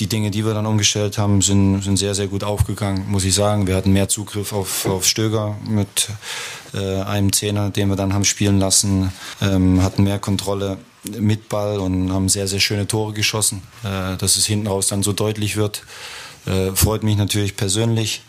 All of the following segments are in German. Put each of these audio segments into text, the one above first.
die Dinge, die wir dann umgestellt haben, sind, sind sehr, sehr gut aufgegangen, muss ich sagen. Wir hatten mehr Zugriff auf, auf Stöger mit äh, einem Zehner, den wir dann haben spielen lassen, ähm, hatten mehr Kontrolle mit Ball und haben sehr, sehr schöne Tore geschossen. Äh, dass es hinten raus dann so deutlich wird, äh, freut mich natürlich persönlich.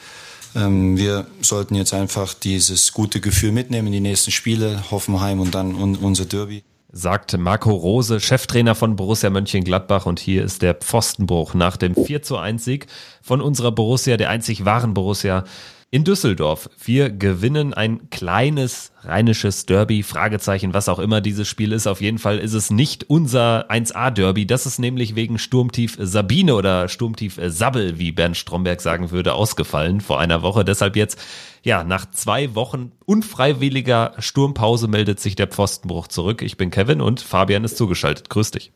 Ähm, wir sollten jetzt einfach dieses gute Gefühl mitnehmen in die nächsten Spiele, Hoffenheim und dann unser Derby sagt Marco Rose, Cheftrainer von Borussia Mönchengladbach. Und hier ist der Pfostenbruch nach dem 4 zu 1 Sieg von unserer Borussia, der einzig wahren Borussia in Düsseldorf. Wir gewinnen ein kleines rheinisches Derby, Fragezeichen, was auch immer dieses Spiel ist. Auf jeden Fall ist es nicht unser 1A-Derby. Das ist nämlich wegen Sturmtief Sabine oder Sturmtief Sabbel, wie Bernd Stromberg sagen würde, ausgefallen vor einer Woche. Deshalb jetzt, ja, nach zwei Wochen unfreiwilliger Sturmpause meldet sich der Pfostenbruch zurück. Ich bin Kevin und Fabian ist zugeschaltet. Grüß dich.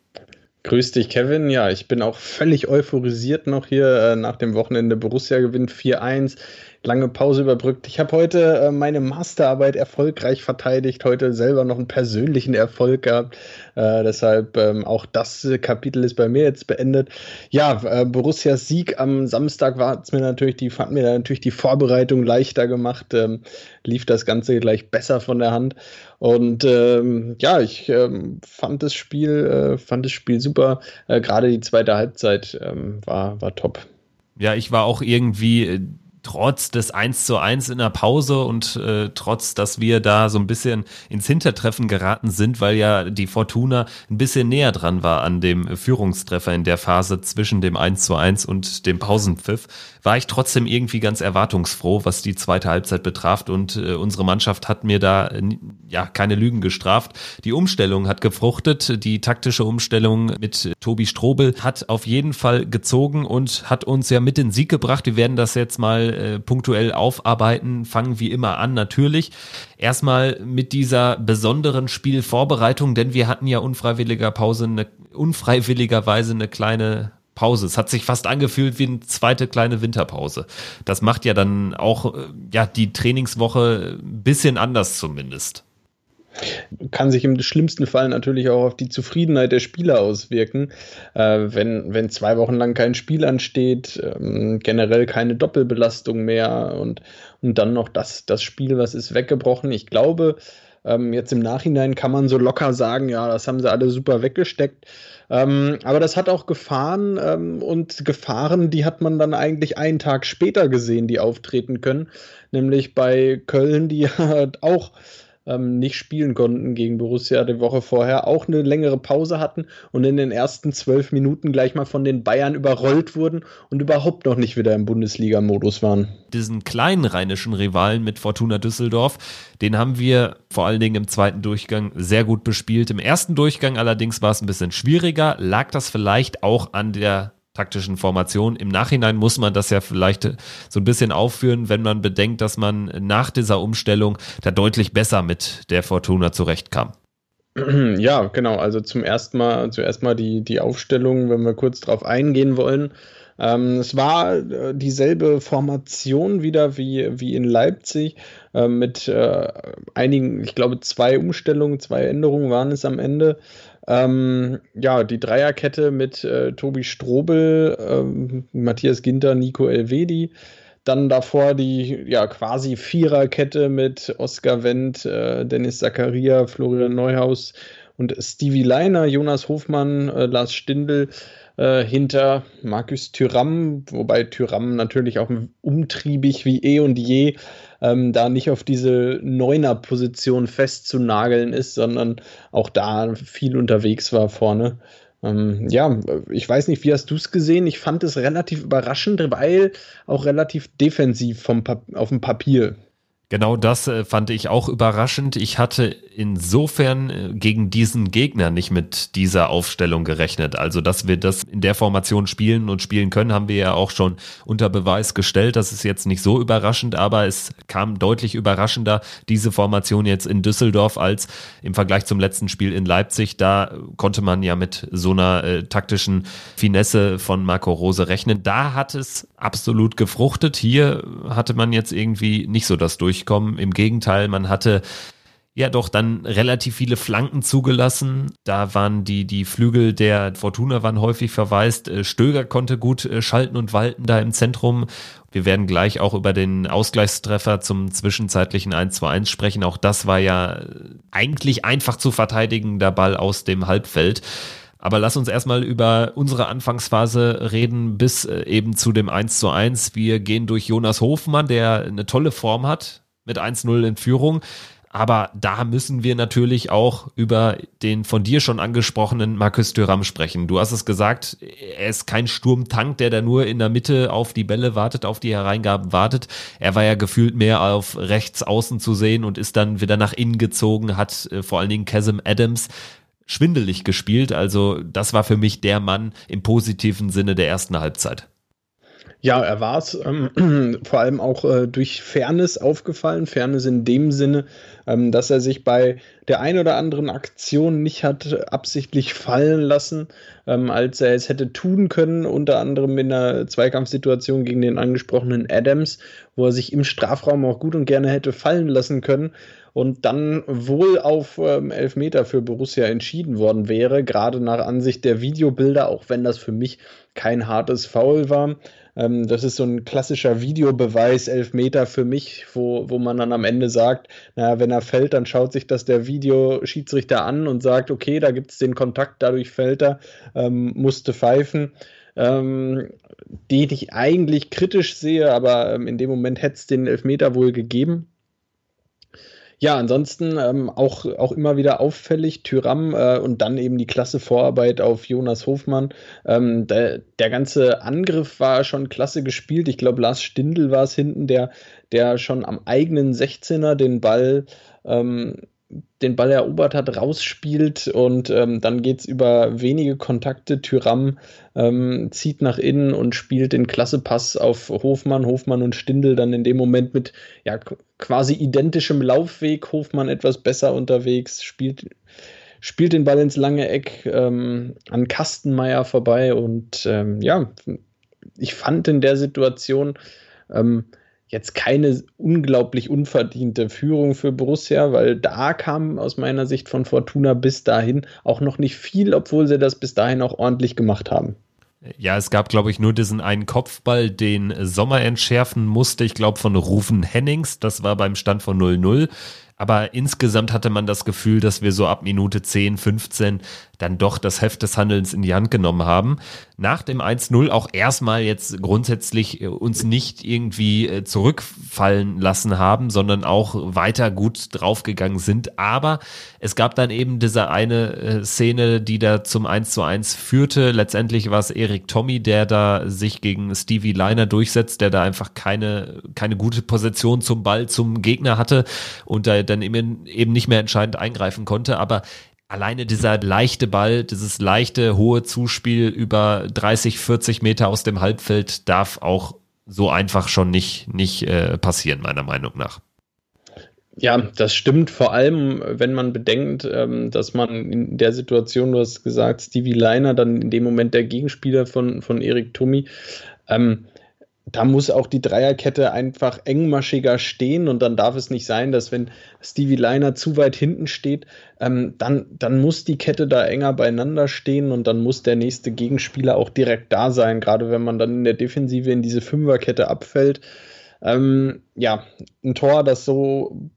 Grüß dich, Kevin. Ja, ich bin auch völlig euphorisiert noch hier äh, nach dem Wochenende. Borussia gewinnt 4-1 lange Pause überbrückt. Ich habe heute äh, meine Masterarbeit erfolgreich verteidigt, heute selber noch einen persönlichen Erfolg gehabt. Äh, deshalb ähm, auch das Kapitel ist bei mir jetzt beendet. Ja, äh, Borussias Sieg am Samstag war mir natürlich die, hat mir natürlich die Vorbereitung leichter gemacht. Ähm, lief das Ganze gleich besser von der Hand. Und ähm, ja, ich ähm, fand das Spiel, äh, fand das Spiel super. Äh, Gerade die zweite Halbzeit ähm, war, war top. Ja, ich war auch irgendwie äh, trotz des 1 zu 1 in der Pause und äh, trotz, dass wir da so ein bisschen ins Hintertreffen geraten sind, weil ja die Fortuna ein bisschen näher dran war an dem Führungstreffer in der Phase zwischen dem 1 zu 1 und dem Pausenpfiff, war ich trotzdem irgendwie ganz erwartungsfroh, was die zweite Halbzeit betraf und äh, unsere Mannschaft hat mir da äh, ja keine Lügen gestraft. Die Umstellung hat gefruchtet, die taktische Umstellung mit Tobi Strobel hat auf jeden Fall gezogen und hat uns ja mit den Sieg gebracht. Wir werden das jetzt mal äh, punktuell aufarbeiten, fangen wie immer an natürlich. Erstmal mit dieser besonderen Spielvorbereitung, denn wir hatten ja unfreiwilliger Pause, eine, unfreiwilligerweise eine kleine Pause. Es hat sich fast angefühlt wie eine zweite kleine Winterpause. Das macht ja dann auch äh, ja die Trainingswoche ein bisschen anders zumindest kann sich im schlimmsten Fall natürlich auch auf die Zufriedenheit der Spieler auswirken. Äh, wenn, wenn zwei Wochen lang kein Spiel ansteht, ähm, generell keine Doppelbelastung mehr und, und dann noch das, das Spiel, was ist weggebrochen. Ich glaube, ähm, jetzt im Nachhinein kann man so locker sagen, ja, das haben sie alle super weggesteckt. Ähm, aber das hat auch Gefahren ähm, und Gefahren, die hat man dann eigentlich einen Tag später gesehen, die auftreten können. Nämlich bei Köln, die ja auch ähm, nicht spielen konnten gegen Borussia die Woche vorher, auch eine längere Pause hatten und in den ersten zwölf Minuten gleich mal von den Bayern überrollt wurden und überhaupt noch nicht wieder im Bundesliga-Modus waren. Diesen kleinen rheinischen Rivalen mit Fortuna Düsseldorf, den haben wir vor allen Dingen im zweiten Durchgang sehr gut bespielt. Im ersten Durchgang allerdings war es ein bisschen schwieriger. Lag das vielleicht auch an der taktischen Formation. Im Nachhinein muss man das ja vielleicht so ein bisschen aufführen, wenn man bedenkt, dass man nach dieser Umstellung da deutlich besser mit der Fortuna zurechtkam. Ja, genau. Also zum ersten Mal, zuerst mal die, die Aufstellung, wenn wir kurz drauf eingehen wollen. Ähm, es war äh, dieselbe Formation wieder wie, wie in Leipzig äh, mit äh, einigen, ich glaube, zwei Umstellungen, zwei Änderungen waren es am Ende. Ähm, ja, die Dreierkette mit äh, Tobi Strobel, ähm, Matthias Ginter, Nico Elvedi. Dann davor die ja quasi Viererkette mit Oskar Wendt, äh, Dennis Zakaria, Florian Neuhaus und Stevie Leiner, Jonas Hofmann, äh, Lars Stindl äh, hinter Markus Thüram, wobei Thüram natürlich auch umtriebig wie eh und je ähm, da nicht auf diese Neuner-Position festzunageln ist, sondern auch da viel unterwegs war vorne. Ähm, ja, ich weiß nicht, wie hast du es gesehen? Ich fand es relativ überraschend, weil auch relativ defensiv vom auf dem Papier. Genau das äh, fand ich auch überraschend. Ich hatte insofern äh, gegen diesen Gegner nicht mit dieser Aufstellung gerechnet. Also, dass wir das in der Formation spielen und spielen können, haben wir ja auch schon unter Beweis gestellt. Das ist jetzt nicht so überraschend, aber es kam deutlich überraschender, diese Formation jetzt in Düsseldorf als im Vergleich zum letzten Spiel in Leipzig. Da konnte man ja mit so einer äh, taktischen Finesse von Marco Rose rechnen. Da hat es absolut gefruchtet. Hier hatte man jetzt irgendwie nicht so das durch durchkommen. Im Gegenteil, man hatte ja doch dann relativ viele Flanken zugelassen. Da waren die, die Flügel der Fortuna waren häufig verwaist. Äh, Stöger konnte gut äh, schalten und walten da im Zentrum. Wir werden gleich auch über den Ausgleichstreffer zum zwischenzeitlichen 1 zu 1 sprechen. Auch das war ja eigentlich einfach zu verteidigender Ball aus dem Halbfeld. Aber lass uns erstmal über unsere Anfangsphase reden bis äh, eben zu dem 1 zu 1. Wir gehen durch Jonas Hofmann, der eine tolle Form hat mit 1-0 in Führung. Aber da müssen wir natürlich auch über den von dir schon angesprochenen Markus Thuram sprechen. Du hast es gesagt, er ist kein Sturmtank, der da nur in der Mitte auf die Bälle wartet, auf die Hereingaben wartet. Er war ja gefühlt mehr auf rechts außen zu sehen und ist dann wieder nach innen gezogen, hat äh, vor allen Dingen Chasm Adams schwindelig gespielt. Also das war für mich der Mann im positiven Sinne der ersten Halbzeit. Ja, er war es ähm, vor allem auch äh, durch Fairness aufgefallen. Fairness in dem Sinne, ähm, dass er sich bei der ein oder anderen Aktion nicht hat absichtlich fallen lassen, ähm, als er es hätte tun können, unter anderem in einer Zweikampfsituation gegen den angesprochenen Adams, wo er sich im Strafraum auch gut und gerne hätte fallen lassen können und dann wohl auf ähm, Elfmeter für Borussia entschieden worden wäre, gerade nach Ansicht der Videobilder, auch wenn das für mich kein hartes Foul war. Ähm, das ist so ein klassischer Videobeweis, Elfmeter für mich, wo, wo man dann am Ende sagt, naja, wenn er fällt, dann schaut sich das der Videoschiedsrichter an und sagt, okay, da gibt es den Kontakt, dadurch fällt er, ähm, musste pfeifen. Ähm, den ich eigentlich kritisch sehe, aber ähm, in dem Moment hätte es den Elfmeter wohl gegeben. Ja, ansonsten ähm, auch, auch immer wieder auffällig, Tyram äh, und dann eben die klasse Vorarbeit auf Jonas Hofmann. Ähm, der, der ganze Angriff war schon klasse gespielt. Ich glaube, Lars Stindl war es hinten, der, der schon am eigenen 16er den Ball ähm, den Ball erobert hat, rausspielt und ähm, dann geht es über wenige Kontakte. Tyram ähm, zieht nach innen und spielt den Klassepass auf Hofmann. Hofmann und Stindel dann in dem Moment mit ja, quasi identischem Laufweg. Hofmann etwas besser unterwegs, spielt, spielt den Ball ins lange Eck ähm, an Kastenmeier vorbei und ähm, ja, ich fand in der Situation, ähm, jetzt keine unglaublich unverdiente Führung für Borussia, weil da kam aus meiner Sicht von Fortuna bis dahin auch noch nicht viel, obwohl sie das bis dahin auch ordentlich gemacht haben. Ja, es gab, glaube ich, nur diesen einen Kopfball, den Sommer entschärfen musste. Ich glaube, von Rufen Hennings. Das war beim Stand von 0-0. Aber insgesamt hatte man das Gefühl, dass wir so ab Minute 10, 15 dann doch das Heft des Handelns in die Hand genommen haben. Nach dem 1-0 auch erstmal jetzt grundsätzlich äh, uns nicht irgendwie äh, zurückfallen lassen haben, sondern auch weiter gut draufgegangen sind. Aber es gab dann eben diese eine äh, Szene, die da zum 1 zu 1 führte. Letztendlich war es Erik Tommy, der da sich gegen Stevie Leiner durchsetzt, der da einfach keine, keine gute Position zum Ball zum Gegner hatte und da dann eben, eben nicht mehr entscheidend eingreifen konnte. Aber alleine dieser leichte Ball, dieses leichte, hohe Zuspiel über 30, 40 Meter aus dem Halbfeld darf auch so einfach schon nicht, nicht äh, passieren, meiner Meinung nach. Ja, das stimmt vor allem, wenn man bedenkt, ähm, dass man in der Situation, du hast gesagt, Stevie Leiner, dann in dem Moment der Gegenspieler von, von Erik Tommy, ähm, da muss auch die Dreierkette einfach engmaschiger stehen und dann darf es nicht sein, dass wenn Stevie Liner zu weit hinten steht, ähm, dann, dann muss die Kette da enger beieinander stehen und dann muss der nächste Gegenspieler auch direkt da sein, gerade wenn man dann in der Defensive in diese Fünferkette abfällt. Ähm, ja, ein Tor, das so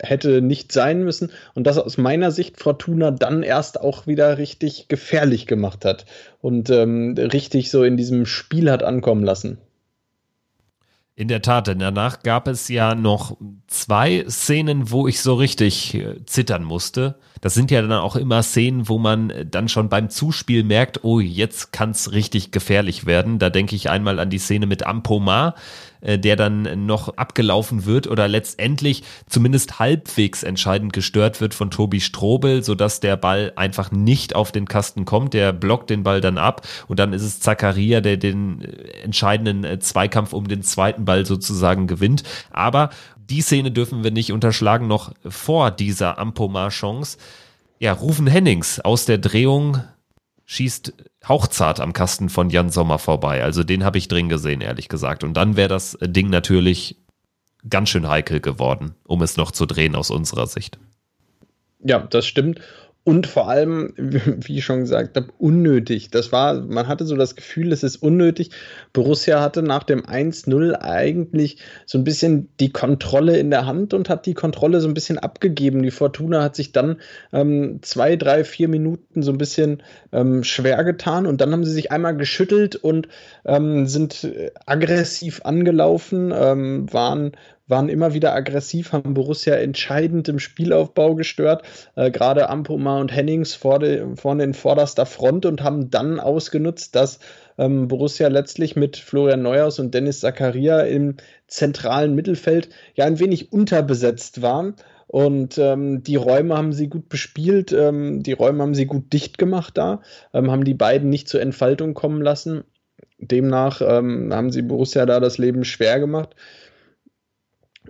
hätte nicht sein müssen und das aus meiner Sicht Fortuna dann erst auch wieder richtig gefährlich gemacht hat und ähm, richtig so in diesem Spiel hat ankommen lassen. In der Tat, denn danach gab es ja noch zwei Szenen, wo ich so richtig äh, zittern musste. Das sind ja dann auch immer Szenen, wo man dann schon beim Zuspiel merkt, oh, jetzt kann's richtig gefährlich werden. Da denke ich einmal an die Szene mit Ampomar, äh, der dann noch abgelaufen wird oder letztendlich zumindest halbwegs entscheidend gestört wird von Tobi Strobel, sodass der Ball einfach nicht auf den Kasten kommt. Der blockt den Ball dann ab und dann ist es Zakaria, der den äh, entscheidenden äh, Zweikampf um den zweiten Ball sozusagen gewinnt. Aber die Szene dürfen wir nicht unterschlagen, noch vor dieser Ampomar-Chance. Ja, Rufen Hennings aus der Drehung schießt hauchzart am Kasten von Jan Sommer vorbei. Also den habe ich drin gesehen, ehrlich gesagt. Und dann wäre das Ding natürlich ganz schön heikel geworden, um es noch zu drehen aus unserer Sicht. Ja, das stimmt und vor allem, wie ich schon gesagt habe, unnötig. Das war, man hatte so das Gefühl, es ist unnötig. Borussia hatte nach dem 1-0 eigentlich so ein bisschen die Kontrolle in der Hand und hat die Kontrolle so ein bisschen abgegeben. Die Fortuna hat sich dann ähm, zwei, drei, vier Minuten so ein bisschen ähm, schwer getan und dann haben sie sich einmal geschüttelt und ähm, sind aggressiv angelaufen, ähm, waren waren immer wieder aggressiv, haben Borussia entscheidend im Spielaufbau gestört, äh, gerade Ampoma und Hennings vorne, in vorderster Front und haben dann ausgenutzt, dass ähm, Borussia letztlich mit Florian Neuhaus und Dennis Zakaria im zentralen Mittelfeld ja ein wenig unterbesetzt war. Und ähm, die Räume haben sie gut bespielt, ähm, die Räume haben sie gut dicht gemacht da, ähm, haben die beiden nicht zur Entfaltung kommen lassen. Demnach ähm, haben sie Borussia da das Leben schwer gemacht.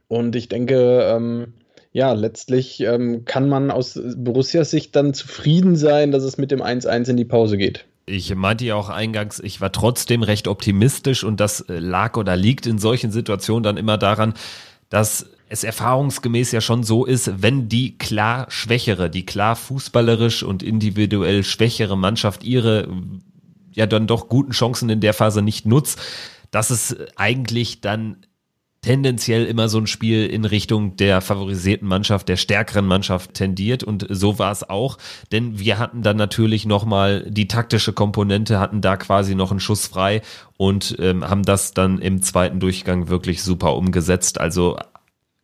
Und ich denke, ähm, ja, letztlich ähm, kann man aus Borussias Sicht dann zufrieden sein, dass es mit dem 1-1 in die Pause geht. Ich meinte ja auch eingangs, ich war trotzdem recht optimistisch und das äh, lag oder liegt in solchen Situationen dann immer daran, dass es erfahrungsgemäß ja schon so ist, wenn die klar schwächere, die klar fußballerisch und individuell schwächere Mannschaft ihre ja dann doch guten Chancen in der Phase nicht nutzt, dass es eigentlich dann tendenziell immer so ein Spiel in Richtung der favorisierten Mannschaft, der stärkeren Mannschaft tendiert und so war es auch, denn wir hatten dann natürlich nochmal die taktische Komponente, hatten da quasi noch einen Schuss frei und ähm, haben das dann im zweiten Durchgang wirklich super umgesetzt. Also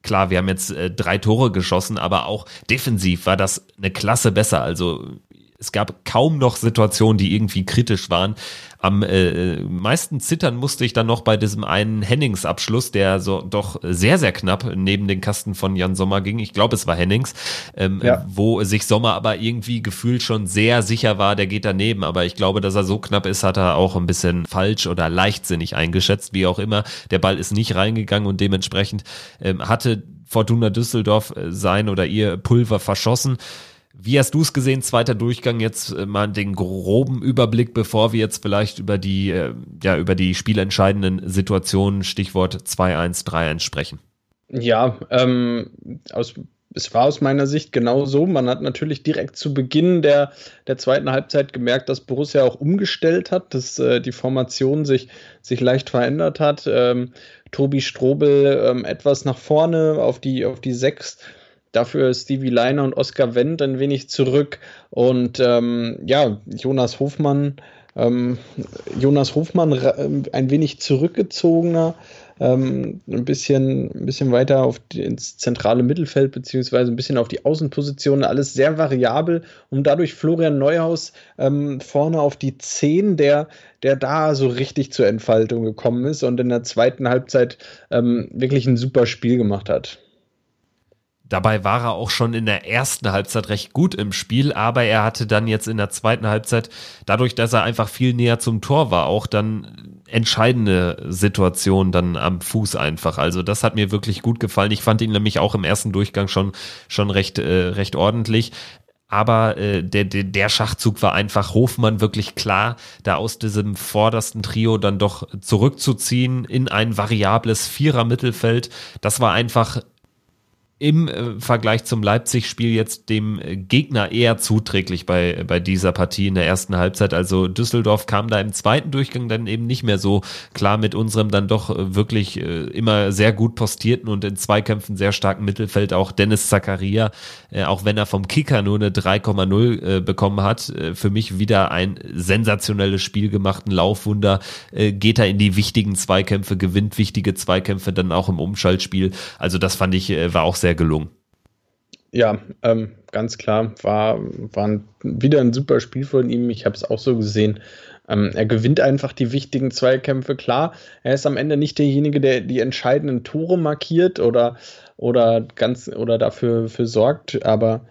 klar, wir haben jetzt äh, drei Tore geschossen, aber auch defensiv war das eine Klasse besser. Also es gab kaum noch Situationen, die irgendwie kritisch waren. Am äh, meisten zittern musste ich dann noch bei diesem einen Hennings-Abschluss, der so doch sehr, sehr knapp neben den Kasten von Jan Sommer ging. Ich glaube, es war Hennings, ähm, ja. wo sich Sommer aber irgendwie gefühlt schon sehr sicher war, der geht daneben. Aber ich glaube, dass er so knapp ist, hat er auch ein bisschen falsch oder leichtsinnig eingeschätzt, wie auch immer. Der Ball ist nicht reingegangen und dementsprechend ähm, hatte Fortuna Düsseldorf äh, sein oder ihr Pulver verschossen. Wie hast du es gesehen, zweiter Durchgang, jetzt äh, mal den groben Überblick, bevor wir jetzt vielleicht über die, äh, ja, über die spielentscheidenden Situationen, Stichwort 2-1, 3-1 sprechen? Ja, ähm, aus, es war aus meiner Sicht genau so. Man hat natürlich direkt zu Beginn der, der zweiten Halbzeit gemerkt, dass Borussia auch umgestellt hat, dass äh, die Formation sich, sich leicht verändert hat. Ähm, Tobi Strobel ähm, etwas nach vorne auf die, auf die Sechs Dafür Stevie Leiner und Oskar Wendt ein wenig zurück. Und ähm, ja, Jonas Hofmann, ähm, Jonas Hofmann ähm, ein wenig zurückgezogener, ähm, ein, bisschen, ein bisschen weiter auf die, ins zentrale Mittelfeld, beziehungsweise ein bisschen auf die Außenpositionen, alles sehr variabel, um dadurch Florian Neuhaus ähm, vorne auf die 10, der, der da so richtig zur Entfaltung gekommen ist und in der zweiten Halbzeit ähm, wirklich ein super Spiel gemacht hat. Dabei war er auch schon in der ersten Halbzeit recht gut im Spiel, aber er hatte dann jetzt in der zweiten Halbzeit, dadurch, dass er einfach viel näher zum Tor war, auch dann entscheidende Situationen dann am Fuß einfach. Also das hat mir wirklich gut gefallen. Ich fand ihn nämlich auch im ersten Durchgang schon, schon recht, äh, recht ordentlich. Aber äh, der, der, Schachzug war einfach Hofmann wirklich klar, da aus diesem vordersten Trio dann doch zurückzuziehen in ein variables Vierer-Mittelfeld. Das war einfach im äh, Vergleich zum Leipzig-Spiel jetzt dem äh, Gegner eher zuträglich bei, bei dieser Partie in der ersten Halbzeit. Also Düsseldorf kam da im zweiten Durchgang dann eben nicht mehr so klar mit unserem dann doch äh, wirklich immer sehr gut postierten und in Zweikämpfen sehr starken Mittelfeld auch Dennis Zakaria, auch wenn er vom Kicker nur eine 3,0 bekommen hat, für mich wieder ein sensationelles Spiel gemacht, ein Laufwunder, geht er in die wichtigen Zweikämpfe, gewinnt wichtige Zweikämpfe dann auch im Umschaltspiel. Also das fand ich, war auch sehr sehr gelungen. Ja, ähm, ganz klar, war, war ein, wieder ein super Spiel von ihm. Ich habe es auch so gesehen. Ähm, er gewinnt einfach die wichtigen Zweikämpfe. Klar, er ist am Ende nicht derjenige, der die entscheidenden Tore markiert oder, oder ganz oder dafür für sorgt, aber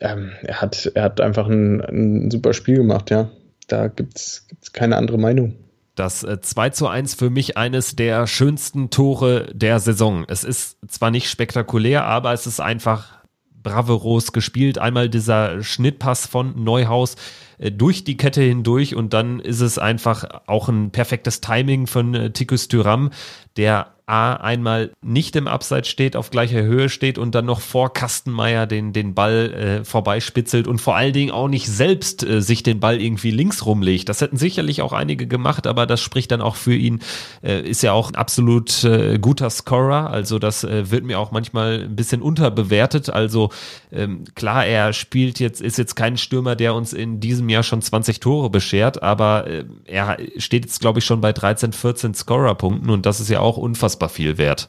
ähm, er, hat, er hat einfach ein, ein super Spiel gemacht, ja. Da gibt es keine andere Meinung. Das 2 äh, zu 1 für mich eines der schönsten Tore der Saison. Es ist zwar nicht spektakulär, aber es ist einfach bravourös gespielt. Einmal dieser Schnittpass von Neuhaus äh, durch die Kette hindurch und dann ist es einfach auch ein perfektes Timing von äh, Tikus Tyram, der A, einmal nicht im Abseits steht, auf gleicher Höhe steht und dann noch vor Kastenmeier den, den Ball äh, vorbeispitzelt und vor allen Dingen auch nicht selbst äh, sich den Ball irgendwie links rumlegt. Das hätten sicherlich auch einige gemacht, aber das spricht dann auch für ihn. Äh, ist ja auch ein absolut äh, guter Scorer, also das äh, wird mir auch manchmal ein bisschen unterbewertet. Also ähm, klar, er spielt jetzt, ist jetzt kein Stürmer, der uns in diesem Jahr schon 20 Tore beschert, aber äh, er steht jetzt, glaube ich, schon bei 13, 14 Scorerpunkten und das ist ja auch unfassbar viel wert.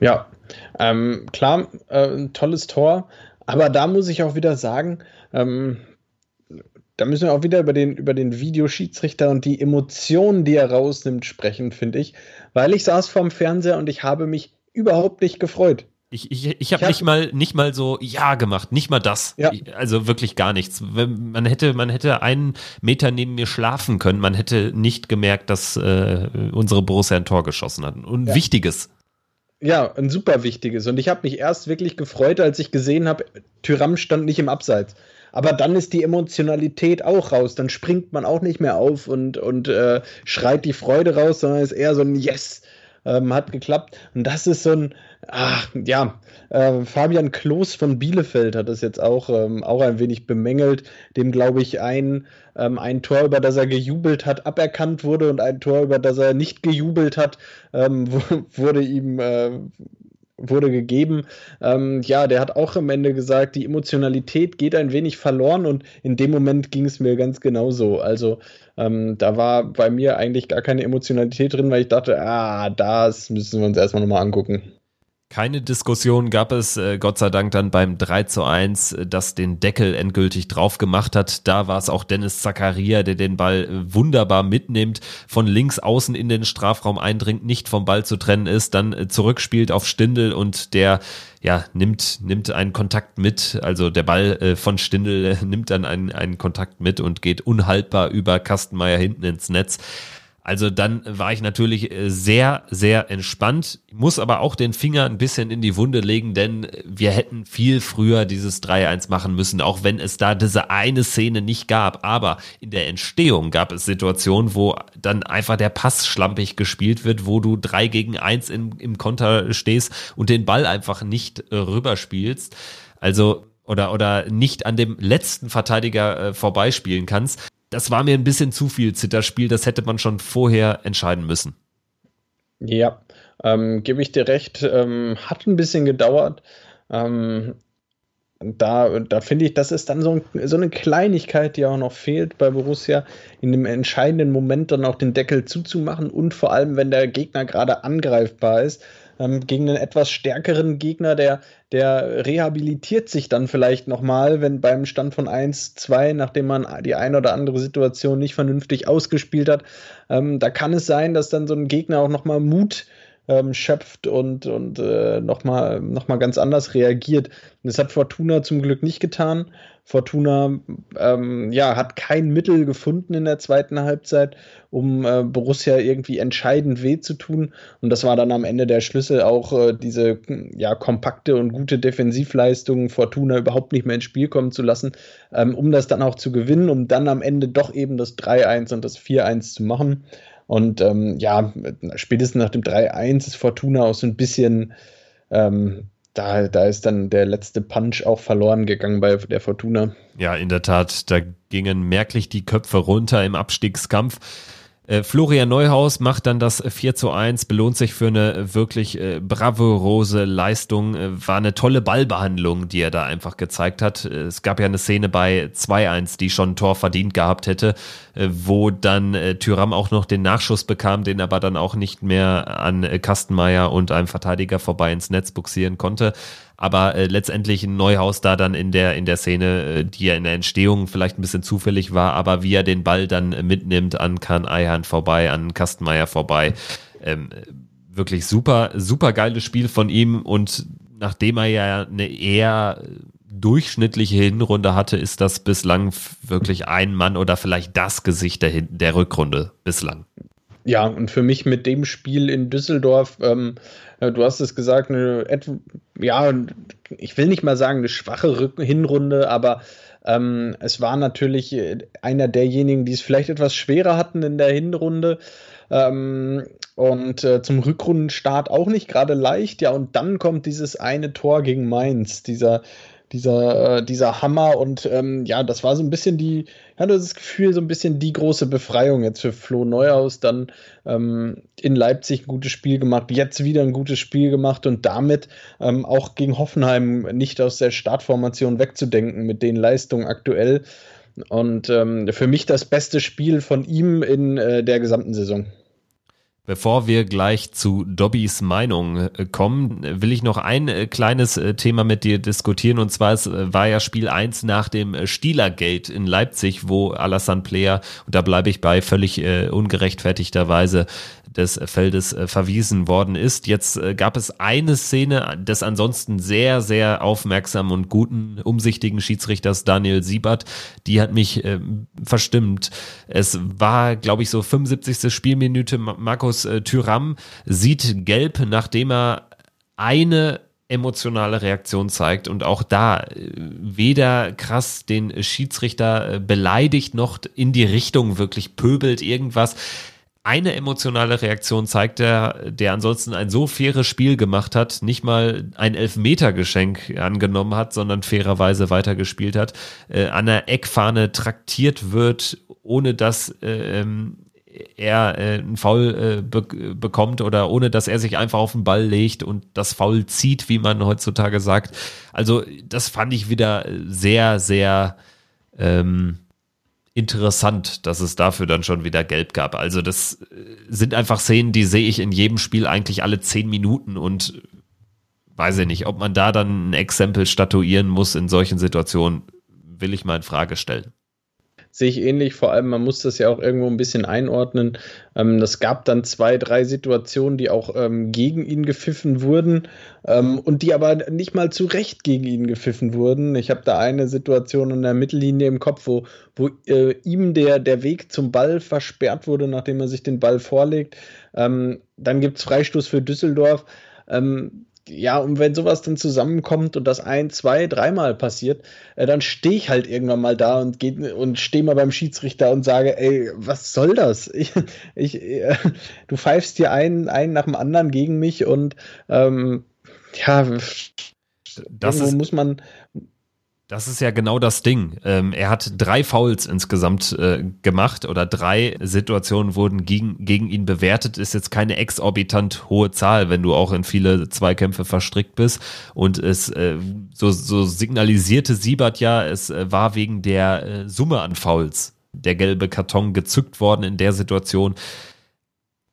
Ja, ähm, klar, äh, ein tolles Tor, aber da muss ich auch wieder sagen, ähm, da müssen wir auch wieder über den, über den Videoschiedsrichter und die Emotionen, die er rausnimmt, sprechen, finde ich. Weil ich saß vorm Fernseher und ich habe mich überhaupt nicht gefreut. Ich, ich, ich habe hab nicht mal nicht mal so ja gemacht, nicht mal das. Ja. Also wirklich gar nichts. Man hätte man hätte einen Meter neben mir schlafen können. Man hätte nicht gemerkt, dass äh, unsere Borussia ein Tor geschossen hat. Und ja. wichtiges. Ja, ein super wichtiges. Und ich habe mich erst wirklich gefreut, als ich gesehen habe, Tyram stand nicht im Abseits. Aber dann ist die Emotionalität auch raus. Dann springt man auch nicht mehr auf und, und äh, schreit die Freude raus, sondern ist eher so ein Yes, ähm, hat geklappt. Und das ist so ein, ach, ja, äh, Fabian Klos von Bielefeld hat das jetzt auch, ähm, auch ein wenig bemängelt, dem, glaube ich, ein, ähm, ein Tor, über das er gejubelt hat, aberkannt wurde und ein Tor, über das er nicht gejubelt hat, ähm, wurde ihm äh, wurde gegeben. Ähm, ja, der hat auch am Ende gesagt, die Emotionalität geht ein wenig verloren und in dem Moment ging es mir ganz genauso. Also ähm, da war bei mir eigentlich gar keine Emotionalität drin, weil ich dachte, ah, das müssen wir uns erstmal nochmal angucken. Keine Diskussion gab es, äh, Gott sei Dank, dann beim 3 zu 1, äh, das den Deckel endgültig drauf gemacht hat. Da war es auch Dennis Zakaria, der den Ball äh, wunderbar mitnimmt, von links außen in den Strafraum eindringt, nicht vom Ball zu trennen ist, dann zurückspielt auf Stindel und der ja, nimmt, nimmt einen Kontakt mit, also der Ball äh, von Stindel äh, nimmt dann einen, einen Kontakt mit und geht unhaltbar über Kastenmeier hinten ins Netz. Also dann war ich natürlich äh, sehr, sehr entspannt, muss aber auch den Finger ein bisschen in die Wunde legen, denn wir hätten viel früher dieses 3-1 machen müssen, auch wenn es da diese eine Szene nicht gab. Aber in der Entstehung gab es Situationen, wo dann einfach der Pass schlampig gespielt wird, wo du 3 gegen 1 in, im Konter stehst und den Ball einfach nicht äh, rüberspielst. Also oder, oder nicht an dem letzten Verteidiger äh, vorbeispielen kannst das war mir ein bisschen zu viel Zitterspiel, das hätte man schon vorher entscheiden müssen. Ja, ähm, gebe ich dir recht, ähm, hat ein bisschen gedauert. Ähm, da, da finde ich, das ist dann so, so, eine Kleinigkeit, die auch noch fehlt bei Borussia, in dem entscheidenden Moment dann auch den Deckel zuzumachen und vor allem, wenn der Gegner gerade angreifbar ist, ähm, gegen einen etwas stärkeren Gegner, der, der rehabilitiert sich dann vielleicht nochmal, wenn beim Stand von 1, 2, nachdem man die eine oder andere Situation nicht vernünftig ausgespielt hat, ähm, da kann es sein, dass dann so ein Gegner auch nochmal Mut ähm, schöpft und, und äh, nochmal noch mal ganz anders reagiert. das hat Fortuna zum Glück nicht getan. Fortuna ähm, ja, hat kein Mittel gefunden in der zweiten Halbzeit, um äh, Borussia irgendwie entscheidend weh zu tun. Und das war dann am Ende der Schlüssel auch äh, diese ja, kompakte und gute Defensivleistung Fortuna überhaupt nicht mehr ins Spiel kommen zu lassen, ähm, um das dann auch zu gewinnen, um dann am Ende doch eben das 3-1 und das 4-1 zu machen. Und ähm, ja, spätestens nach dem 3-1 ist Fortuna auch so ein bisschen, ähm, da, da ist dann der letzte Punch auch verloren gegangen bei der Fortuna. Ja, in der Tat, da gingen merklich die Köpfe runter im Abstiegskampf. Äh, Florian Neuhaus macht dann das 4 zu 1, belohnt sich für eine wirklich äh, bravourose Leistung. Äh, war eine tolle Ballbehandlung, die er da einfach gezeigt hat. Äh, es gab ja eine Szene bei 2-1, die schon ein Tor verdient gehabt hätte, äh, wo dann äh, Tyram auch noch den Nachschuss bekam, den aber dann auch nicht mehr an äh, Kastenmeier und einem Verteidiger vorbei ins Netz buxieren konnte aber äh, letztendlich ein Neuhaus da dann in der in der Szene, äh, die ja in der Entstehung vielleicht ein bisschen zufällig war, aber wie er den Ball dann äh, mitnimmt an Kahn Eihand vorbei, an Kastenmeier vorbei, ähm, wirklich super super geiles Spiel von ihm und nachdem er ja eine eher durchschnittliche Hinrunde hatte, ist das bislang wirklich ein Mann oder vielleicht das Gesicht der, der Rückrunde bislang. Ja, und für mich mit dem Spiel in Düsseldorf, ähm, du hast es gesagt, eine, ja, ich will nicht mal sagen eine schwache Hinrunde, aber ähm, es war natürlich einer derjenigen, die es vielleicht etwas schwerer hatten in der Hinrunde. Ähm, und äh, zum Rückrundenstart auch nicht gerade leicht. Ja, und dann kommt dieses eine Tor gegen Mainz, dieser dieser, äh, dieser Hammer und ähm, ja, das war so ein bisschen die, hatte das Gefühl, so ein bisschen die große Befreiung jetzt für Flo Neuhaus, dann ähm, in Leipzig ein gutes Spiel gemacht, jetzt wieder ein gutes Spiel gemacht und damit ähm, auch gegen Hoffenheim nicht aus der Startformation wegzudenken mit den Leistungen aktuell. Und ähm, für mich das beste Spiel von ihm in äh, der gesamten Saison. Bevor wir gleich zu Dobbys Meinung äh, kommen, will ich noch ein äh, kleines äh, Thema mit dir diskutieren. Und zwar es war ja Spiel 1 nach dem Stielergate in Leipzig, wo Alassane Player, und da bleibe ich bei, völlig ungerechtfertigterweise des Feldes verwiesen worden ist. Jetzt gab es eine Szene des ansonsten sehr, sehr aufmerksamen und guten, umsichtigen Schiedsrichters Daniel Siebert. Die hat mich äh, verstimmt. Es war, glaube ich, so 75. Spielminute. Markus äh, Thüram sieht gelb, nachdem er eine emotionale Reaktion zeigt und auch da äh, weder krass den Schiedsrichter äh, beleidigt noch in die Richtung wirklich pöbelt irgendwas. Eine emotionale Reaktion zeigt er, der ansonsten ein so faires Spiel gemacht hat, nicht mal ein Elfmetergeschenk angenommen hat, sondern fairerweise weitergespielt hat, äh, an der Eckfahne traktiert wird, ohne dass äh, ähm, er äh, einen Foul äh, be bekommt oder ohne dass er sich einfach auf den Ball legt und das Foul zieht, wie man heutzutage sagt. Also das fand ich wieder sehr, sehr ähm, interessant, dass es dafür dann schon wieder gelb gab. Also das äh, sind einfach Szenen, die sehe ich in jedem Spiel eigentlich alle zehn Minuten und weiß ich nicht, ob man da dann ein Exempel statuieren muss in solchen Situationen, will ich mal in Frage stellen sehe ich ähnlich. Vor allem, man muss das ja auch irgendwo ein bisschen einordnen. Ähm, das gab dann zwei, drei Situationen, die auch ähm, gegen ihn gepfiffen wurden ähm, und die aber nicht mal zu Recht gegen ihn gepfiffen wurden. Ich habe da eine Situation in der Mittellinie im Kopf, wo, wo äh, ihm der, der Weg zum Ball versperrt wurde, nachdem er sich den Ball vorlegt. Ähm, dann gibt es Freistoß für Düsseldorf. Ähm, ja, und wenn sowas dann zusammenkommt und das ein, zwei, dreimal passiert, äh, dann stehe ich halt irgendwann mal da und und stehe mal beim Schiedsrichter und sage, ey, was soll das? Ich, ich, äh, du pfeifst hier einen, einen nach dem anderen gegen mich und ähm, ja, das ist, muss man das ist ja genau das Ding. Ähm, er hat drei Fouls insgesamt äh, gemacht oder drei Situationen wurden gegen, gegen ihn bewertet. Ist jetzt keine exorbitant hohe Zahl, wenn du auch in viele Zweikämpfe verstrickt bist. Und es äh, so, so signalisierte Siebert ja, es äh, war wegen der äh, Summe an Fouls der gelbe Karton gezückt worden in der Situation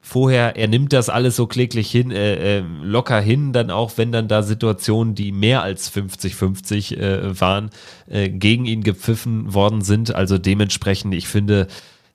vorher, er nimmt das alles so kläglich hin, äh, äh, locker hin, dann auch, wenn dann da Situationen, die mehr als 50-50 äh, waren, äh, gegen ihn gepfiffen worden sind. Also dementsprechend, ich finde,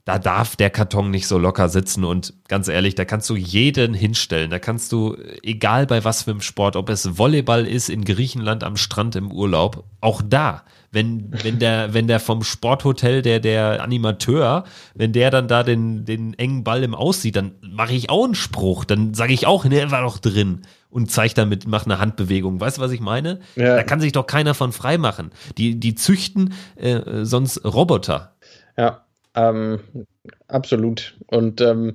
da darf der Karton nicht so locker sitzen und ganz ehrlich, da kannst du jeden hinstellen. Da kannst du, egal bei was für einem Sport, ob es Volleyball ist in Griechenland am Strand im Urlaub, auch da wenn, wenn der, wenn der vom Sporthotel, der, der Animateur, wenn der dann da den, den engen Ball im Aussieht, dann mache ich auch einen Spruch. Dann sage ich auch, ne, er war doch drin und zeigt damit, macht eine Handbewegung. Weißt du, was ich meine? Ja. Da kann sich doch keiner von frei machen. Die, die züchten äh, sonst Roboter. Ja, ähm, absolut. Und ähm,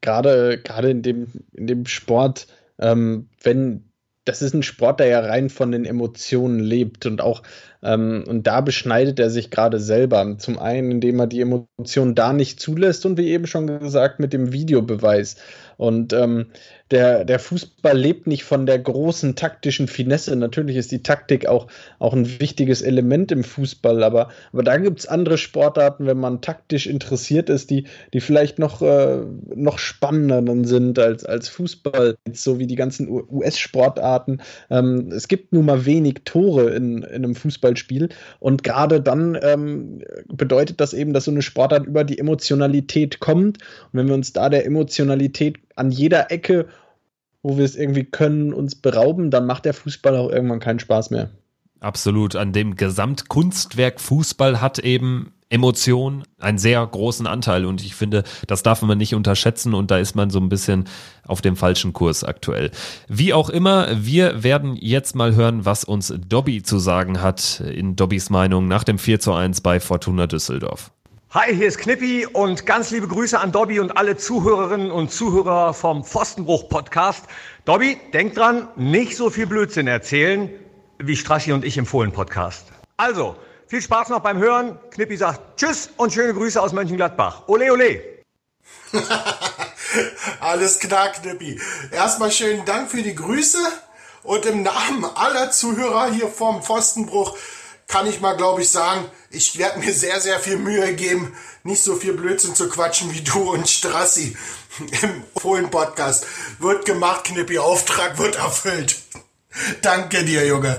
gerade gerade in dem, in dem Sport, ähm, wenn das ist ein Sport, der ja rein von den Emotionen lebt und auch ähm, und da beschneidet er sich gerade selber. Zum einen, indem er die Emotionen da nicht zulässt und wie eben schon gesagt mit dem Videobeweis. Und ähm, der, der Fußball lebt nicht von der großen taktischen Finesse. Natürlich ist die Taktik auch, auch ein wichtiges Element im Fußball, aber, aber da gibt es andere Sportarten, wenn man taktisch interessiert ist, die, die vielleicht noch, äh, noch spannender sind als, als Fußball, so wie die ganzen US-Sportarten. Ähm, es gibt nun mal wenig Tore in, in einem Fußballspiel und gerade dann ähm, bedeutet das eben, dass so eine Sportart über die Emotionalität kommt. Und wenn wir uns da der Emotionalität an jeder Ecke, wo wir es irgendwie können, uns berauben, dann macht der Fußball auch irgendwann keinen Spaß mehr. Absolut. An dem Gesamtkunstwerk Fußball hat eben Emotion einen sehr großen Anteil und ich finde, das darf man nicht unterschätzen und da ist man so ein bisschen auf dem falschen Kurs aktuell. Wie auch immer, wir werden jetzt mal hören, was uns Dobby zu sagen hat in Dobbys Meinung nach dem 4 zu 1 bei Fortuna Düsseldorf. Hi, hier ist Knippi und ganz liebe Grüße an Dobby und alle Zuhörerinnen und Zuhörer vom Pfostenbruch Podcast. Dobby, denk dran, nicht so viel Blödsinn erzählen wie Strassi und ich im Fohlen Podcast. Also, viel Spaß noch beim Hören. Knippi sagt Tschüss und schöne Grüße aus Mönchengladbach. Ole, ole. Alles klar, Knippi. Erstmal schönen Dank für die Grüße und im Namen aller Zuhörer hier vom Pfostenbruch kann ich mal, glaube ich, sagen, ich werde mir sehr, sehr viel Mühe geben, nicht so viel Blödsinn zu quatschen wie du und Strassi im Fohlen-Podcast. Wird gemacht, Knippi, Auftrag wird erfüllt. Danke dir, Junge.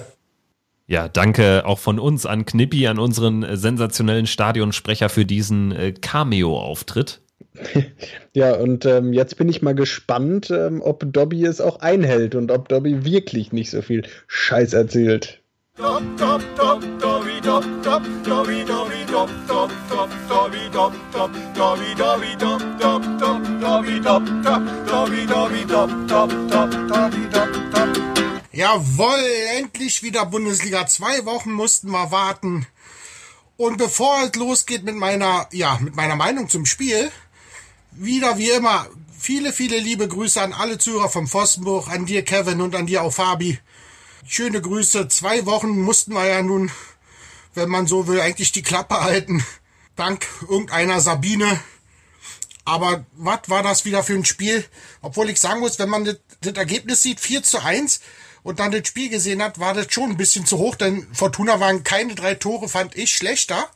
Ja, danke auch von uns an Knippi, an unseren sensationellen Stadionsprecher für diesen äh, Cameo-Auftritt. Ja, und ähm, jetzt bin ich mal gespannt, ähm, ob Dobby es auch einhält und ob Dobby wirklich nicht so viel Scheiß erzählt. Jawohl, endlich wieder Bundesliga. Zwei Wochen mussten wir warten. Und bevor es losgeht mit meiner, ja, mit meiner Meinung zum Spiel, wieder wie immer, viele, viele liebe Grüße an alle Zuhörer vom Pfostenbuch, an dir Kevin und an dir auch Fabi. Schöne Grüße. Zwei Wochen mussten wir ja nun, wenn man so will, eigentlich die Klappe halten. Dank irgendeiner Sabine. Aber was war das wieder für ein Spiel? Obwohl ich sagen muss, wenn man das, das Ergebnis sieht, 4 zu 1 und dann das Spiel gesehen hat, war das schon ein bisschen zu hoch, denn Fortuna waren keine drei Tore, fand ich schlechter.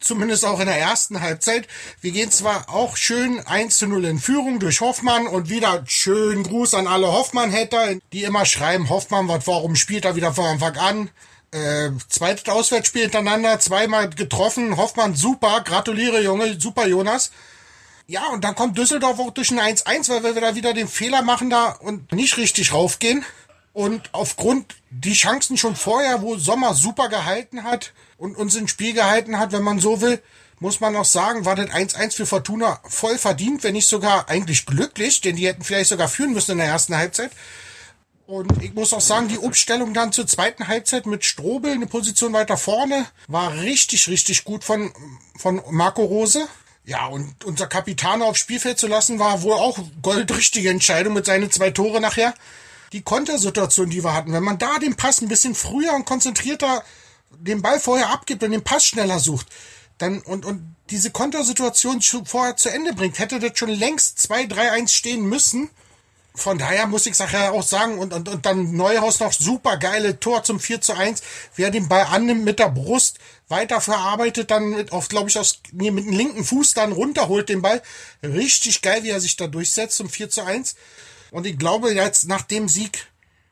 Zumindest auch in der ersten Halbzeit. Wir gehen zwar auch schön 1 zu 0 in Führung durch Hoffmann und wieder schön Gruß an alle Hoffmann-Hatter, die immer schreiben, Hoffmann, was, warum spielt er wieder von Anfang an? Äh, zweites Auswärtsspiel hintereinander, zweimal getroffen. Hoffmann, super, gratuliere Junge, super Jonas. Ja, und dann kommt Düsseldorf auch durch ein 1-1, weil wir da wieder den Fehler machen da und nicht richtig raufgehen. Und aufgrund die Chancen schon vorher, wo Sommer super gehalten hat und uns ins Spiel gehalten hat, wenn man so will, muss man auch sagen, war das 1-1 für Fortuna voll verdient, wenn nicht sogar eigentlich glücklich, denn die hätten vielleicht sogar führen müssen in der ersten Halbzeit. Und ich muss auch sagen, die Umstellung dann zur zweiten Halbzeit mit Strobel, eine Position weiter vorne, war richtig, richtig gut von, von Marco Rose. Ja, und unser Kapitän aufs Spielfeld zu lassen, war wohl auch goldrichtige Entscheidung mit seinen zwei Tore nachher die Kontersituation, die wir hatten, wenn man da den Pass ein bisschen früher und konzentrierter den Ball vorher abgibt und den Pass schneller sucht, dann und, und diese Kontersituation vorher zu Ende bringt, hätte das schon längst 2-3-1 stehen müssen. Von daher muss ich ja auch sagen, und, und, und dann Neuhaus noch super geile Tor zum 4 zu 1. Wer den Ball annimmt mit der Brust, weiter verarbeitet, dann mit, auf, glaube ich, aus, nee, mit dem linken Fuß dann runterholt den Ball. Richtig geil, wie er sich da durchsetzt zum 4 zu 1. Und ich glaube jetzt nach dem Sieg,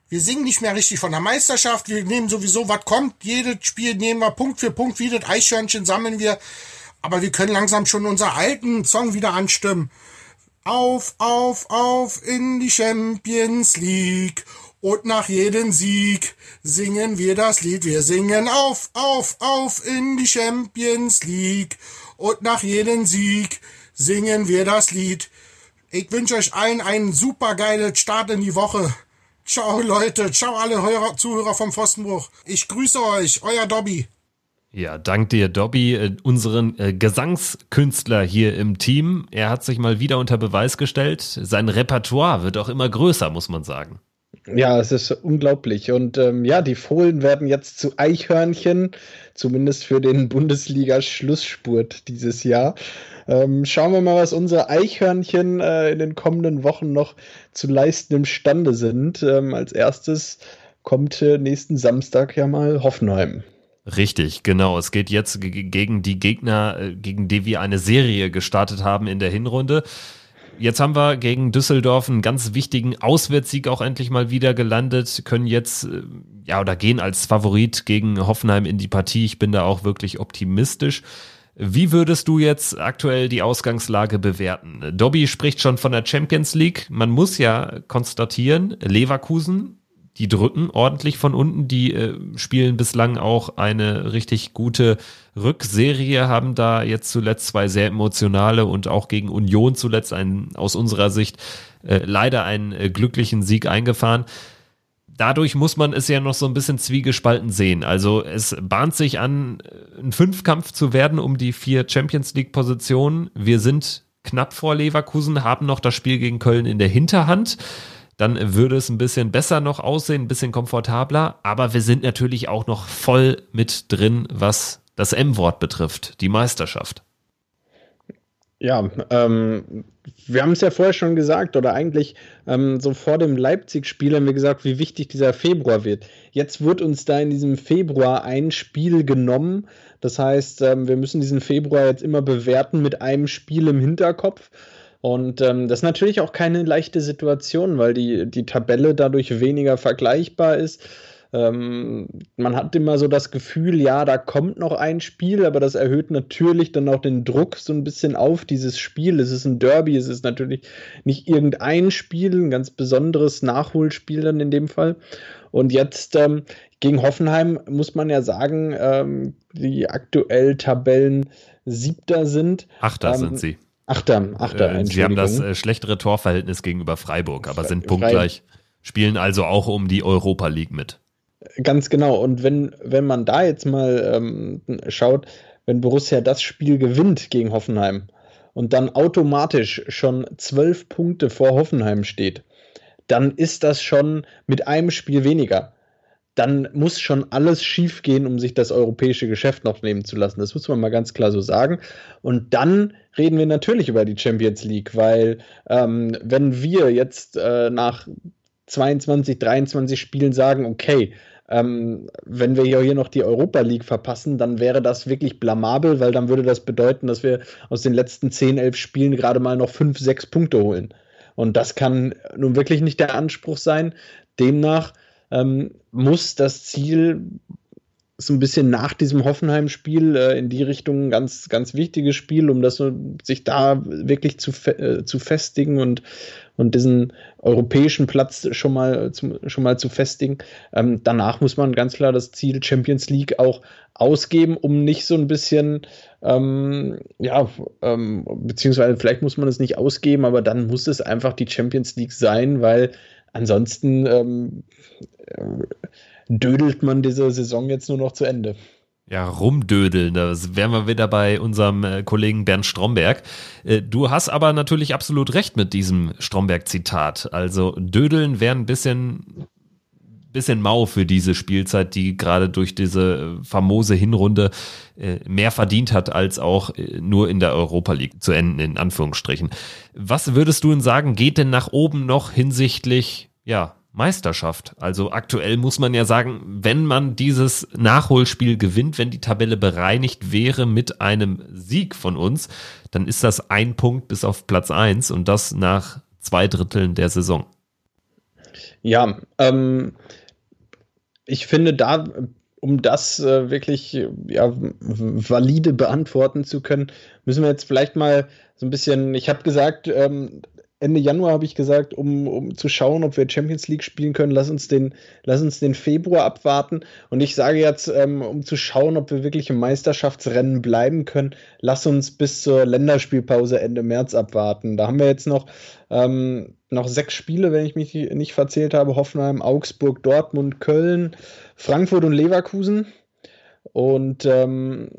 wir singen nicht mehr richtig von der Meisterschaft. Wir nehmen sowieso, was kommt. Jedes Spiel nehmen wir Punkt für Punkt. Wie das Eichhörnchen sammeln wir. Aber wir können langsam schon unser alten Song wieder anstimmen. Auf, auf, auf in die Champions League. Und nach jedem Sieg singen wir das Lied. Wir singen auf, auf, auf in die Champions League. Und nach jedem Sieg singen wir das Lied. Ich wünsche euch allen einen super geilen Start in die Woche. Ciao Leute, ciao alle Hörer, Zuhörer vom Pfostenbruch. Ich grüße euch, euer Dobby. Ja, dank dir, Dobby, äh, unseren äh, Gesangskünstler hier im Team. Er hat sich mal wieder unter Beweis gestellt. Sein Repertoire wird auch immer größer, muss man sagen. Ja, es ist unglaublich. Und ähm, ja, die Fohlen werden jetzt zu Eichhörnchen, zumindest für den Bundesliga-Schlussspurt dieses Jahr. Ähm, schauen wir mal, was unsere Eichhörnchen äh, in den kommenden Wochen noch zu leisten imstande sind. Ähm, als erstes kommt äh, nächsten Samstag ja mal Hoffenheim. Richtig, genau. Es geht jetzt gegen die Gegner, äh, gegen die wir eine Serie gestartet haben in der Hinrunde. Jetzt haben wir gegen Düsseldorf einen ganz wichtigen Auswärtssieg auch endlich mal wieder gelandet, können jetzt, äh, ja, oder gehen als Favorit gegen Hoffenheim in die Partie. Ich bin da auch wirklich optimistisch. Wie würdest du jetzt aktuell die Ausgangslage bewerten? Dobby spricht schon von der Champions League. Man muss ja konstatieren, Leverkusen, die drücken ordentlich von unten. Die äh, spielen bislang auch eine richtig gute Rückserie, haben da jetzt zuletzt zwei sehr emotionale und auch gegen Union zuletzt einen, aus unserer Sicht, äh, leider einen äh, glücklichen Sieg eingefahren. Dadurch muss man es ja noch so ein bisschen zwiegespalten sehen. Also es bahnt sich an, ein Fünfkampf zu werden um die vier Champions League Positionen. Wir sind knapp vor Leverkusen, haben noch das Spiel gegen Köln in der Hinterhand. Dann würde es ein bisschen besser noch aussehen, ein bisschen komfortabler. Aber wir sind natürlich auch noch voll mit drin, was das M-Wort betrifft, die Meisterschaft. Ja, ähm, wir haben es ja vorher schon gesagt, oder eigentlich ähm, so vor dem Leipzig-Spiel haben wir gesagt, wie wichtig dieser Februar wird. Jetzt wird uns da in diesem Februar ein Spiel genommen. Das heißt, ähm, wir müssen diesen Februar jetzt immer bewerten mit einem Spiel im Hinterkopf. Und ähm, das ist natürlich auch keine leichte Situation, weil die, die Tabelle dadurch weniger vergleichbar ist. Ähm, man hat immer so das Gefühl, ja, da kommt noch ein Spiel, aber das erhöht natürlich dann auch den Druck so ein bisschen auf dieses Spiel. Es ist ein Derby, es ist natürlich nicht irgendein Spiel, ein ganz besonderes Nachholspiel dann in dem Fall. Und jetzt ähm, gegen Hoffenheim muss man ja sagen, ähm, die aktuell Tabellen siebter sind. Achter ähm, sind sie. Achter, Achter. Äh, sie haben das äh, schlechtere Torverhältnis gegenüber Freiburg, aber sind punktgleich, spielen also auch um die Europa League mit. Ganz genau. Und wenn, wenn man da jetzt mal ähm, schaut, wenn Borussia das Spiel gewinnt gegen Hoffenheim und dann automatisch schon zwölf Punkte vor Hoffenheim steht, dann ist das schon mit einem Spiel weniger. Dann muss schon alles schiefgehen, um sich das europäische Geschäft noch nehmen zu lassen. Das muss man mal ganz klar so sagen. Und dann reden wir natürlich über die Champions League, weil ähm, wenn wir jetzt äh, nach 22, 23 Spielen sagen, okay, ähm, wenn wir hier noch die Europa League verpassen, dann wäre das wirklich blamabel, weil dann würde das bedeuten, dass wir aus den letzten 10, 11 Spielen gerade mal noch 5, 6 Punkte holen. Und das kann nun wirklich nicht der Anspruch sein. Demnach ähm, muss das Ziel so ein bisschen nach diesem Hoffenheim-Spiel äh, in die Richtung ein ganz, ganz wichtiges Spiel, um das sich da wirklich zu, fe äh, zu festigen und, und diesen europäischen Platz schon mal, zu, schon mal zu festigen. Ähm, danach muss man ganz klar das Ziel Champions League auch ausgeben, um nicht so ein bisschen, ähm, ja, ähm, beziehungsweise vielleicht muss man es nicht ausgeben, aber dann muss es einfach die Champions League sein, weil ansonsten ähm, äh, dödelt man diese Saison jetzt nur noch zu Ende. Ja, rumdödeln, das wären wir wieder bei unserem äh, Kollegen Bernd Stromberg. Äh, du hast aber natürlich absolut recht mit diesem Stromberg-Zitat. Also dödeln wäre ein bisschen, bisschen mau für diese Spielzeit, die gerade durch diese famose Hinrunde äh, mehr verdient hat, als auch nur in der Europa League zu enden, in Anführungsstrichen. Was würdest du denn sagen, geht denn nach oben noch hinsichtlich, ja, Meisterschaft. Also aktuell muss man ja sagen, wenn man dieses Nachholspiel gewinnt, wenn die Tabelle bereinigt wäre mit einem Sieg von uns, dann ist das ein Punkt bis auf Platz eins und das nach zwei Dritteln der Saison. Ja, ähm, ich finde da, um das äh, wirklich ja, valide beantworten zu können, müssen wir jetzt vielleicht mal so ein bisschen, ich habe gesagt, ähm, Ende Januar habe ich gesagt, um, um zu schauen, ob wir Champions League spielen können, lass uns den, lass uns den Februar abwarten. Und ich sage jetzt, ähm, um zu schauen, ob wir wirklich im Meisterschaftsrennen bleiben können, lass uns bis zur Länderspielpause Ende März abwarten. Da haben wir jetzt noch, ähm, noch sechs Spiele, wenn ich mich nicht verzählt habe: Hoffenheim, Augsburg, Dortmund, Köln, Frankfurt und Leverkusen. Und ähm,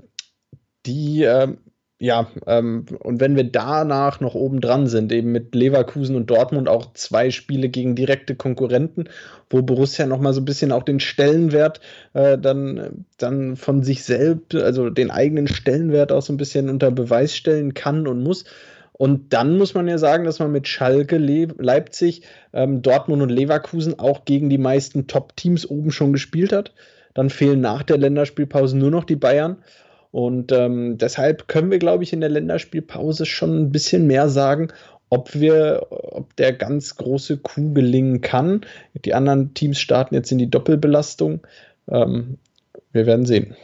die ähm, ja, ähm, und wenn wir danach noch oben dran sind, eben mit Leverkusen und Dortmund auch zwei Spiele gegen direkte Konkurrenten, wo Borussia noch mal so ein bisschen auch den Stellenwert äh, dann, dann von sich selbst, also den eigenen Stellenwert auch so ein bisschen unter Beweis stellen kann und muss. Und dann muss man ja sagen, dass man mit Schalke, Le Leipzig, ähm, Dortmund und Leverkusen auch gegen die meisten Top-Teams oben schon gespielt hat. Dann fehlen nach der Länderspielpause nur noch die Bayern. Und ähm, deshalb können wir, glaube ich, in der Länderspielpause schon ein bisschen mehr sagen, ob wir, ob der ganz große Coup gelingen kann. Die anderen Teams starten jetzt in die Doppelbelastung. Ähm, wir werden sehen.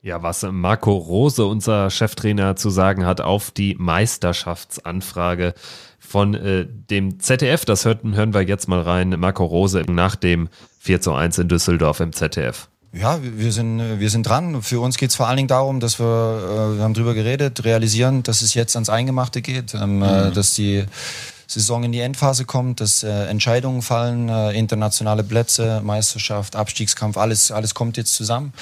Ja, was Marco Rose, unser Cheftrainer, zu sagen hat auf die Meisterschaftsanfrage von äh, dem ZDF, das hören, hören wir jetzt mal rein. Marco Rose nach dem 4 zu 1 in Düsseldorf im ZDF. Ja, wir sind, wir sind dran. Für uns geht es vor allen Dingen darum, dass wir, äh, wir haben drüber geredet, realisieren, dass es jetzt ans Eingemachte geht, ähm, äh, mhm. dass die Saison in die Endphase kommt, dass äh, Entscheidungen fallen, äh, internationale Plätze, Meisterschaft, Abstiegskampf, alles, alles kommt jetzt zusammen.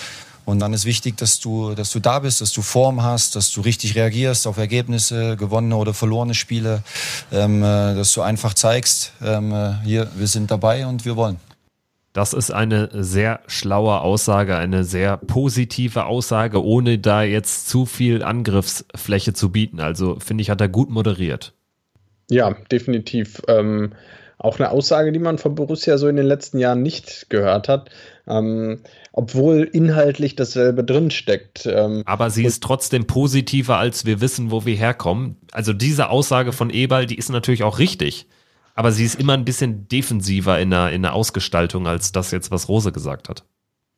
Und dann ist wichtig, dass du, dass du da bist, dass du Form hast, dass du richtig reagierst auf Ergebnisse, gewonnene oder verlorene Spiele, ähm, äh, dass du einfach zeigst, ähm, äh, hier, wir sind dabei und wir wollen. Das ist eine sehr schlaue Aussage, eine sehr positive Aussage, ohne da jetzt zu viel Angriffsfläche zu bieten. Also finde ich, hat er gut moderiert. Ja, definitiv. Ähm, auch eine Aussage, die man von Borussia so in den letzten Jahren nicht gehört hat, ähm, obwohl inhaltlich dasselbe drinsteckt. Ähm, Aber sie ist trotzdem positiver, als wir wissen, wo wir herkommen. Also diese Aussage von Eberl, die ist natürlich auch richtig aber sie ist immer ein bisschen defensiver in der, in der Ausgestaltung als das jetzt, was Rose gesagt hat.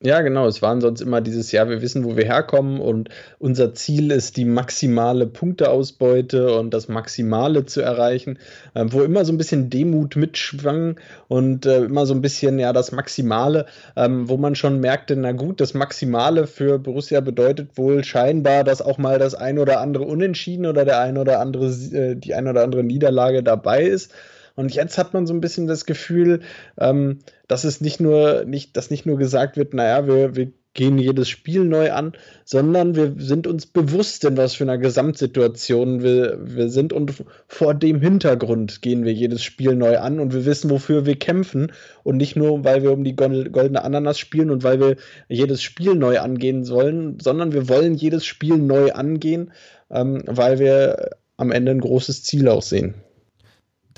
Ja, genau. Es waren sonst immer dieses Jahr, wir wissen, wo wir herkommen und unser Ziel ist, die maximale Punkteausbeute und das Maximale zu erreichen, äh, wo immer so ein bisschen Demut mitschwang und äh, immer so ein bisschen, ja, das Maximale, ähm, wo man schon merkte, na gut, das Maximale für Borussia bedeutet wohl scheinbar, dass auch mal das ein oder andere Unentschieden oder der ein oder andere, äh, die ein oder andere Niederlage dabei ist. Und jetzt hat man so ein bisschen das Gefühl, ähm, dass es nicht nur, nicht, dass nicht nur gesagt wird, naja, wir, wir gehen jedes Spiel neu an, sondern wir sind uns bewusst, in was für einer Gesamtsituation wir, wir sind und vor dem Hintergrund gehen wir jedes Spiel neu an und wir wissen, wofür wir kämpfen und nicht nur, weil wir um die goldene Ananas spielen und weil wir jedes Spiel neu angehen sollen, sondern wir wollen jedes Spiel neu angehen, ähm, weil wir am Ende ein großes Ziel auch sehen.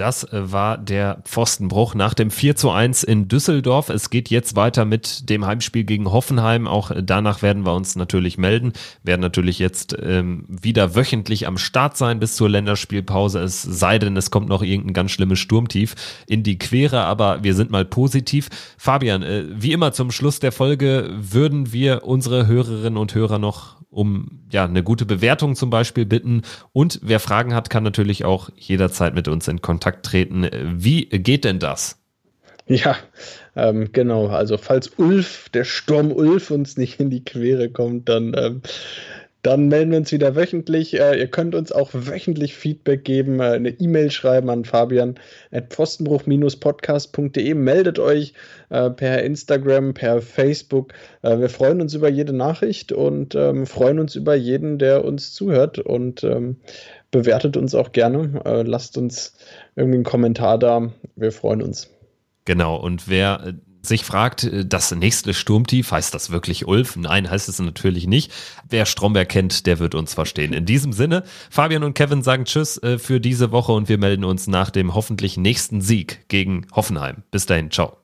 Das äh, war der Pfostenbruch nach dem 4 zu 1 in Düsseldorf. Es geht jetzt weiter mit dem Heimspiel gegen Hoffenheim. Auch äh, danach werden wir uns natürlich melden. Werden natürlich jetzt ähm, wieder wöchentlich am Start sein bis zur Länderspielpause. Es sei denn, es kommt noch irgendein ganz schlimmes Sturmtief in die Quere, aber wir sind mal positiv. Fabian, äh, wie immer zum Schluss der Folge würden wir unsere Hörerinnen und Hörer noch um ja eine gute Bewertung zum Beispiel bitten. Und wer Fragen hat, kann natürlich auch jederzeit mit uns in Kontakt treten. Wie geht denn das? Ja, ähm, genau. Also falls Ulf, der Sturm Ulf uns nicht in die Quere kommt, dann ähm, dann melden wir uns wieder wöchentlich. Äh, ihr könnt uns auch wöchentlich Feedback geben, äh, eine E-Mail schreiben an fabian at pfostenbruch-podcast.de. Meldet euch äh, per Instagram, per Facebook. Äh, wir freuen uns über jede Nachricht und ähm, freuen uns über jeden, der uns zuhört und ähm, bewertet uns auch gerne. Äh, lasst uns irgendwie einen Kommentar da. Wir freuen uns. Genau, und wer äh, sich fragt, äh, das nächste Sturmtief, heißt das wirklich Ulf? Nein, heißt es natürlich nicht. Wer Stromberg kennt, der wird uns verstehen. In diesem Sinne, Fabian und Kevin sagen Tschüss äh, für diese Woche und wir melden uns nach dem hoffentlich nächsten Sieg gegen Hoffenheim. Bis dahin, ciao.